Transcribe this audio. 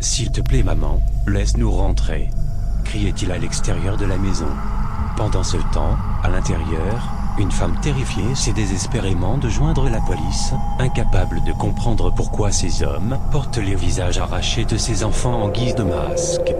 S'il te plaît maman, laisse-nous rentrer. criait-il à l'extérieur de la maison. Pendant ce temps, à l'intérieur, une femme terrifiée s'est désespérément de joindre la police, incapable de comprendre pourquoi ces hommes portent les visages arrachés de ces enfants en guise de masque.